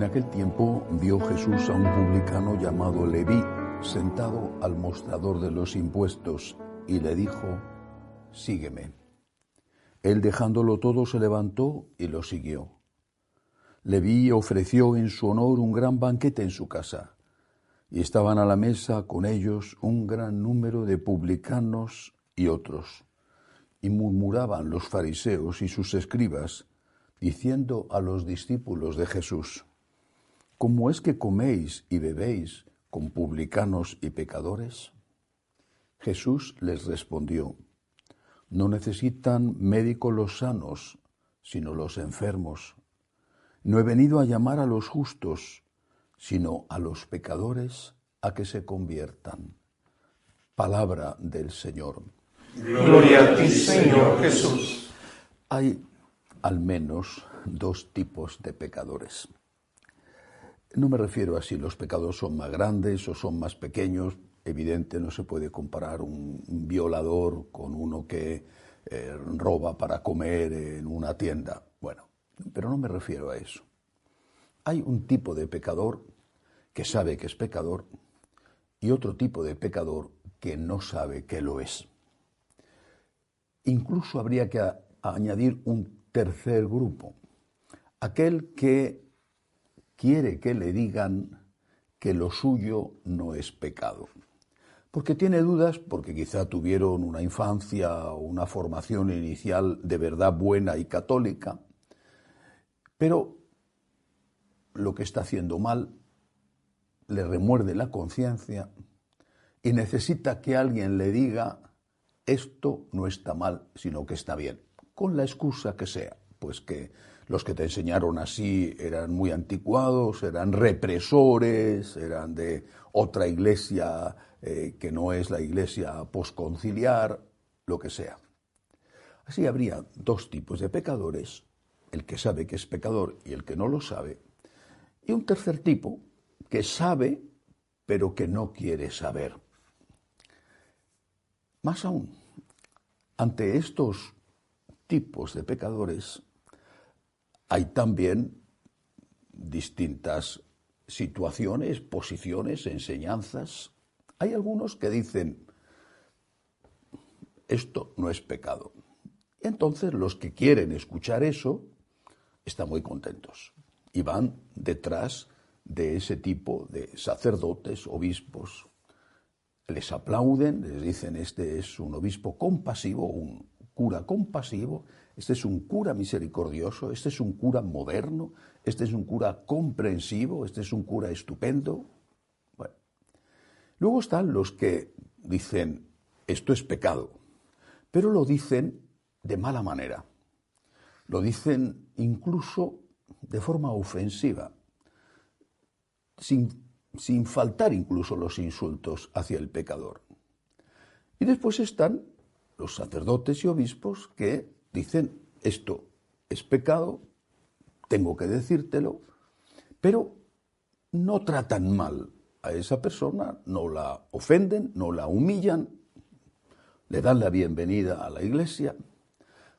En aquel tiempo vio Jesús a un publicano llamado Leví sentado al mostrador de los impuestos y le dijo, sígueme. Él dejándolo todo se levantó y lo siguió. Leví ofreció en su honor un gran banquete en su casa, y estaban a la mesa con ellos un gran número de publicanos y otros. Y murmuraban los fariseos y sus escribas, diciendo a los discípulos de Jesús, ¿Cómo es que coméis y bebéis con publicanos y pecadores? Jesús les respondió, No necesitan médicos los sanos, sino los enfermos. No he venido a llamar a los justos, sino a los pecadores a que se conviertan. Palabra del Señor. Gloria a ti, Señor Jesús. Hay al menos dos tipos de pecadores. No me refiero a si los pecados son más grandes o son más pequeños. Evidente, no se puede comparar un, violador con uno que eh, roba para comer en una tienda. Bueno, pero no me refiero a eso. Hay un tipo de pecador que sabe que es pecador y otro tipo de pecador que no sabe que lo es. Incluso habría que añadir un tercer grupo, aquel que quiere que le digan que lo suyo no es pecado. Porque tiene dudas, porque quizá tuvieron una infancia o una formación inicial de verdad buena y católica, pero lo que está haciendo mal le remuerde la conciencia y necesita que alguien le diga esto no está mal, sino que está bien, con la excusa que sea, pues que los que te enseñaron así eran muy anticuados, eran represores, eran de otra iglesia eh, que no es la iglesia posconciliar, lo que sea. Así habría dos tipos de pecadores, el que sabe que es pecador y el que no lo sabe, y un tercer tipo que sabe pero que no quiere saber. Más aún, ante estos tipos de pecadores, hay también distintas situaciones, posiciones, enseñanzas. Hay algunos que dicen, esto no es pecado. Entonces los que quieren escuchar eso están muy contentos y van detrás de ese tipo de sacerdotes, obispos. Les aplauden, les dicen, este es un obispo compasivo, un cura compasivo, este es un cura misericordioso, este es un cura moderno, este es un cura comprensivo, este es un cura estupendo. Bueno. Luego están los que dicen, esto es pecado, pero lo dicen de mala manera. Lo dicen incluso de forma ofensiva, sin, sin faltar incluso los insultos hacia el pecador. Y después están los sacerdotes y obispos que dicen, esto es pecado, tengo que decírtelo, pero no tratan mal a esa persona, no la ofenden, no la humillan, le dan la bienvenida a la iglesia.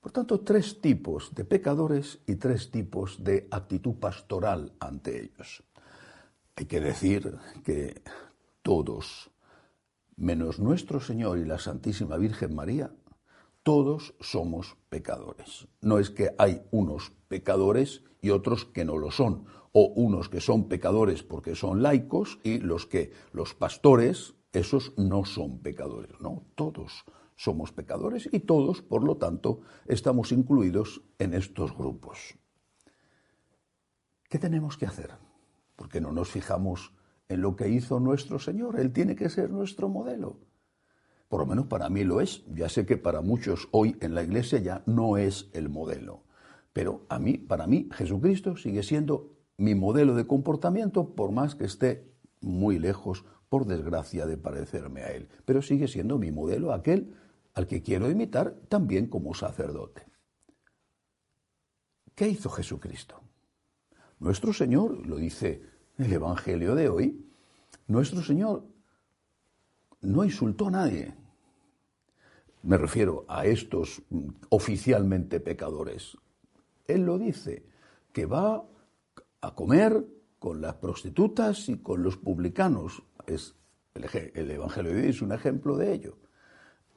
Por tanto, tres tipos de pecadores y tres tipos de actitud pastoral ante ellos. Hay que decir que todos, menos nuestro Señor y la Santísima Virgen María, todos somos pecadores. No es que hay unos pecadores y otros que no lo son, o unos que son pecadores porque son laicos y los que los pastores, esos no son pecadores, no, todos somos pecadores y todos, por lo tanto, estamos incluidos en estos grupos. ¿Qué tenemos que hacer? Porque no nos fijamos en lo que hizo nuestro Señor, Él tiene que ser nuestro modelo. Por lo menos para mí lo es. Ya sé que para muchos hoy en la iglesia ya no es el modelo. Pero a mí, para mí, Jesucristo sigue siendo mi modelo de comportamiento, por más que esté muy lejos, por desgracia, de parecerme a Él. Pero sigue siendo mi modelo, aquel al que quiero imitar también como sacerdote. ¿Qué hizo Jesucristo? Nuestro Señor, lo dice el Evangelio de hoy, nuestro Señor no insultó a nadie. Me refiero a estos oficialmente pecadores. Él lo dice, que va a comer con las prostitutas y con los publicanos. Es, el, Evangelio de hoy es un ejemplo de ello.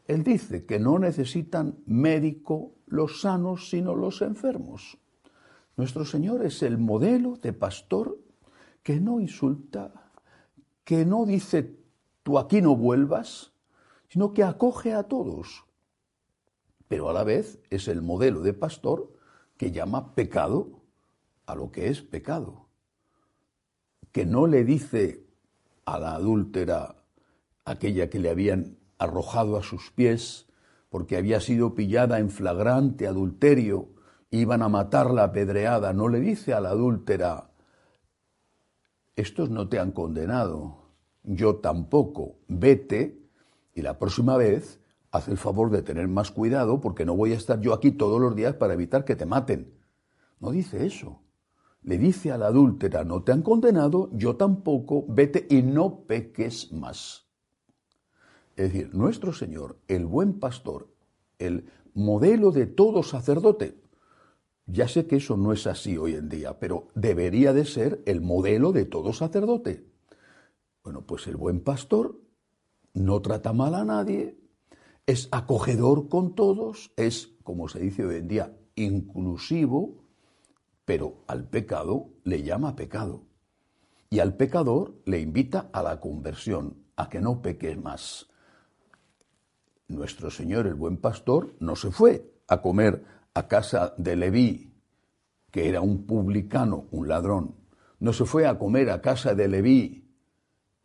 Él dice que no necesitan médico los sanos, sino los enfermos. Nuestro Señor es el modelo de pastor que no insulta, que no dice tú aquí no vuelvas, sino que acoge a todos. Pero a la vez es el modelo de pastor que llama pecado a lo que es pecado. Que no le dice a la adúltera, aquella que le habían arrojado a sus pies porque había sido pillada en flagrante adulterio, iban a matarla apedreada, no le dice a la adúltera, estos no te han condenado, yo tampoco, vete y la próxima vez haz el favor de tener más cuidado porque no voy a estar yo aquí todos los días para evitar que te maten. No dice eso. Le dice a la adúltera, no te han condenado, yo tampoco, vete y no peques más. Es decir, nuestro Señor, el buen pastor, el modelo de todo sacerdote, ya sé que eso no es así hoy en día, pero debería de ser el modelo de todo sacerdote. Bueno, pues el buen pastor no trata mal a nadie, es acogedor con todos, es, como se dice hoy en día, inclusivo, pero al pecado le llama pecado. Y al pecador le invita a la conversión, a que no peque más. Nuestro Señor, el buen pastor, no se fue a comer a casa de Leví, que era un publicano, un ladrón. No se fue a comer a casa de Leví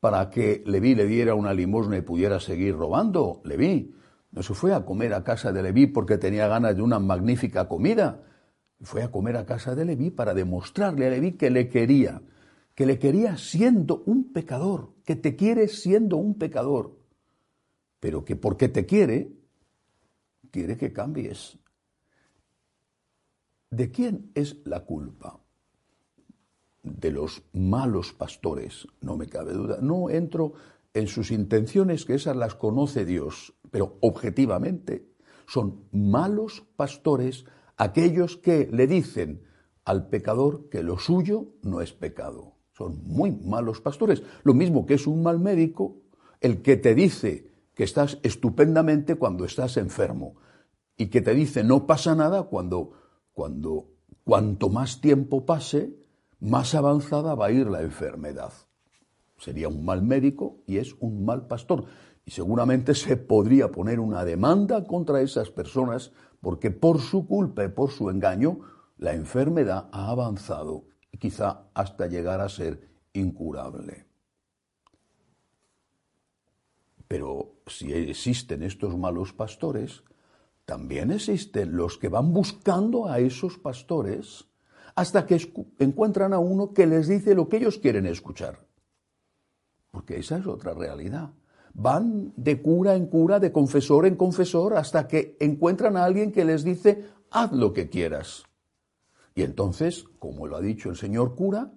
para que Leví le diera una limosna y pudiera seguir robando. Leví no se fue a comer a casa de Leví porque tenía ganas de una magnífica comida. Fue a comer a casa de Leví para demostrarle a Leví que le quería, que le quería siendo un pecador, que te quiere siendo un pecador, pero que porque te quiere, quiere que cambies. ¿De quién es la culpa? Los malos pastores, no me cabe duda. No entro en sus intenciones, que esas las conoce Dios, pero objetivamente son malos pastores aquellos que le dicen al pecador que lo suyo no es pecado. Son muy malos pastores. Lo mismo que es un mal médico el que te dice que estás estupendamente cuando estás enfermo y que te dice no pasa nada cuando cuando cuanto más tiempo pase, más avanzada va a ir la enfermedad. Sería un mal médico y es un mal pastor. Y seguramente se podría poner una demanda contra esas personas porque por su culpa y por su engaño la enfermedad ha avanzado y quizá hasta llegar a ser incurable. Pero si existen estos malos pastores, también existen los que van buscando a esos pastores hasta que encuentran a uno que les dice lo que ellos quieren escuchar. Porque esa es otra realidad. Van de cura en cura, de confesor en confesor, hasta que encuentran a alguien que les dice, haz lo que quieras. Y entonces, como lo ha dicho el señor cura,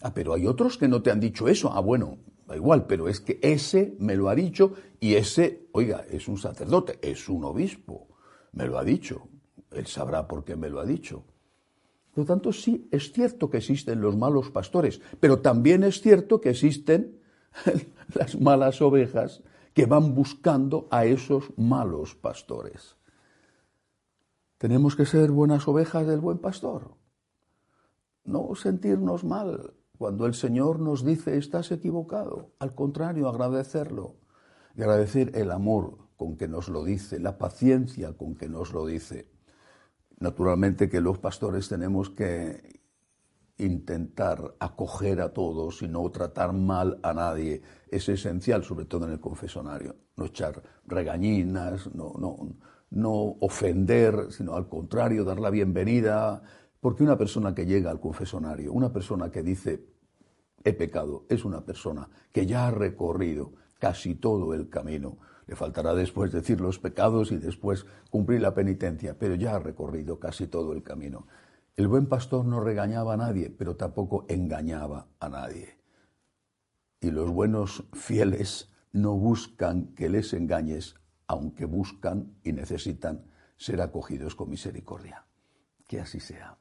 ah, pero hay otros que no te han dicho eso. Ah, bueno, da igual, pero es que ese me lo ha dicho y ese, oiga, es un sacerdote, es un obispo me lo ha dicho, él sabrá por qué me lo ha dicho. Por lo tanto, sí, es cierto que existen los malos pastores, pero también es cierto que existen las malas ovejas que van buscando a esos malos pastores. Tenemos que ser buenas ovejas del buen pastor. No sentirnos mal cuando el Señor nos dice estás equivocado. Al contrario, agradecerlo. Y agradecer el amor con que nos lo dice, la paciencia con que nos lo dice. Naturalmente que los pastores tenemos que intentar acoger a todos y no tratar mal a nadie. Es esencial, sobre todo en el confesonario. No echar regañinas, no, no, no ofender, sino al contrario, dar la bienvenida. Porque una persona que llega al confesonario, una persona que dice he pecado, es una persona que ya ha recorrido casi todo el camino le faltará después decir los pecados y después cumplir la penitencia, pero ya ha recorrido casi todo el camino. El buen pastor no regañaba a nadie, pero tampoco engañaba a nadie. Y los buenos fieles no buscan que les engañes, aunque buscan y necesitan ser acogidos con misericordia. Que así sea.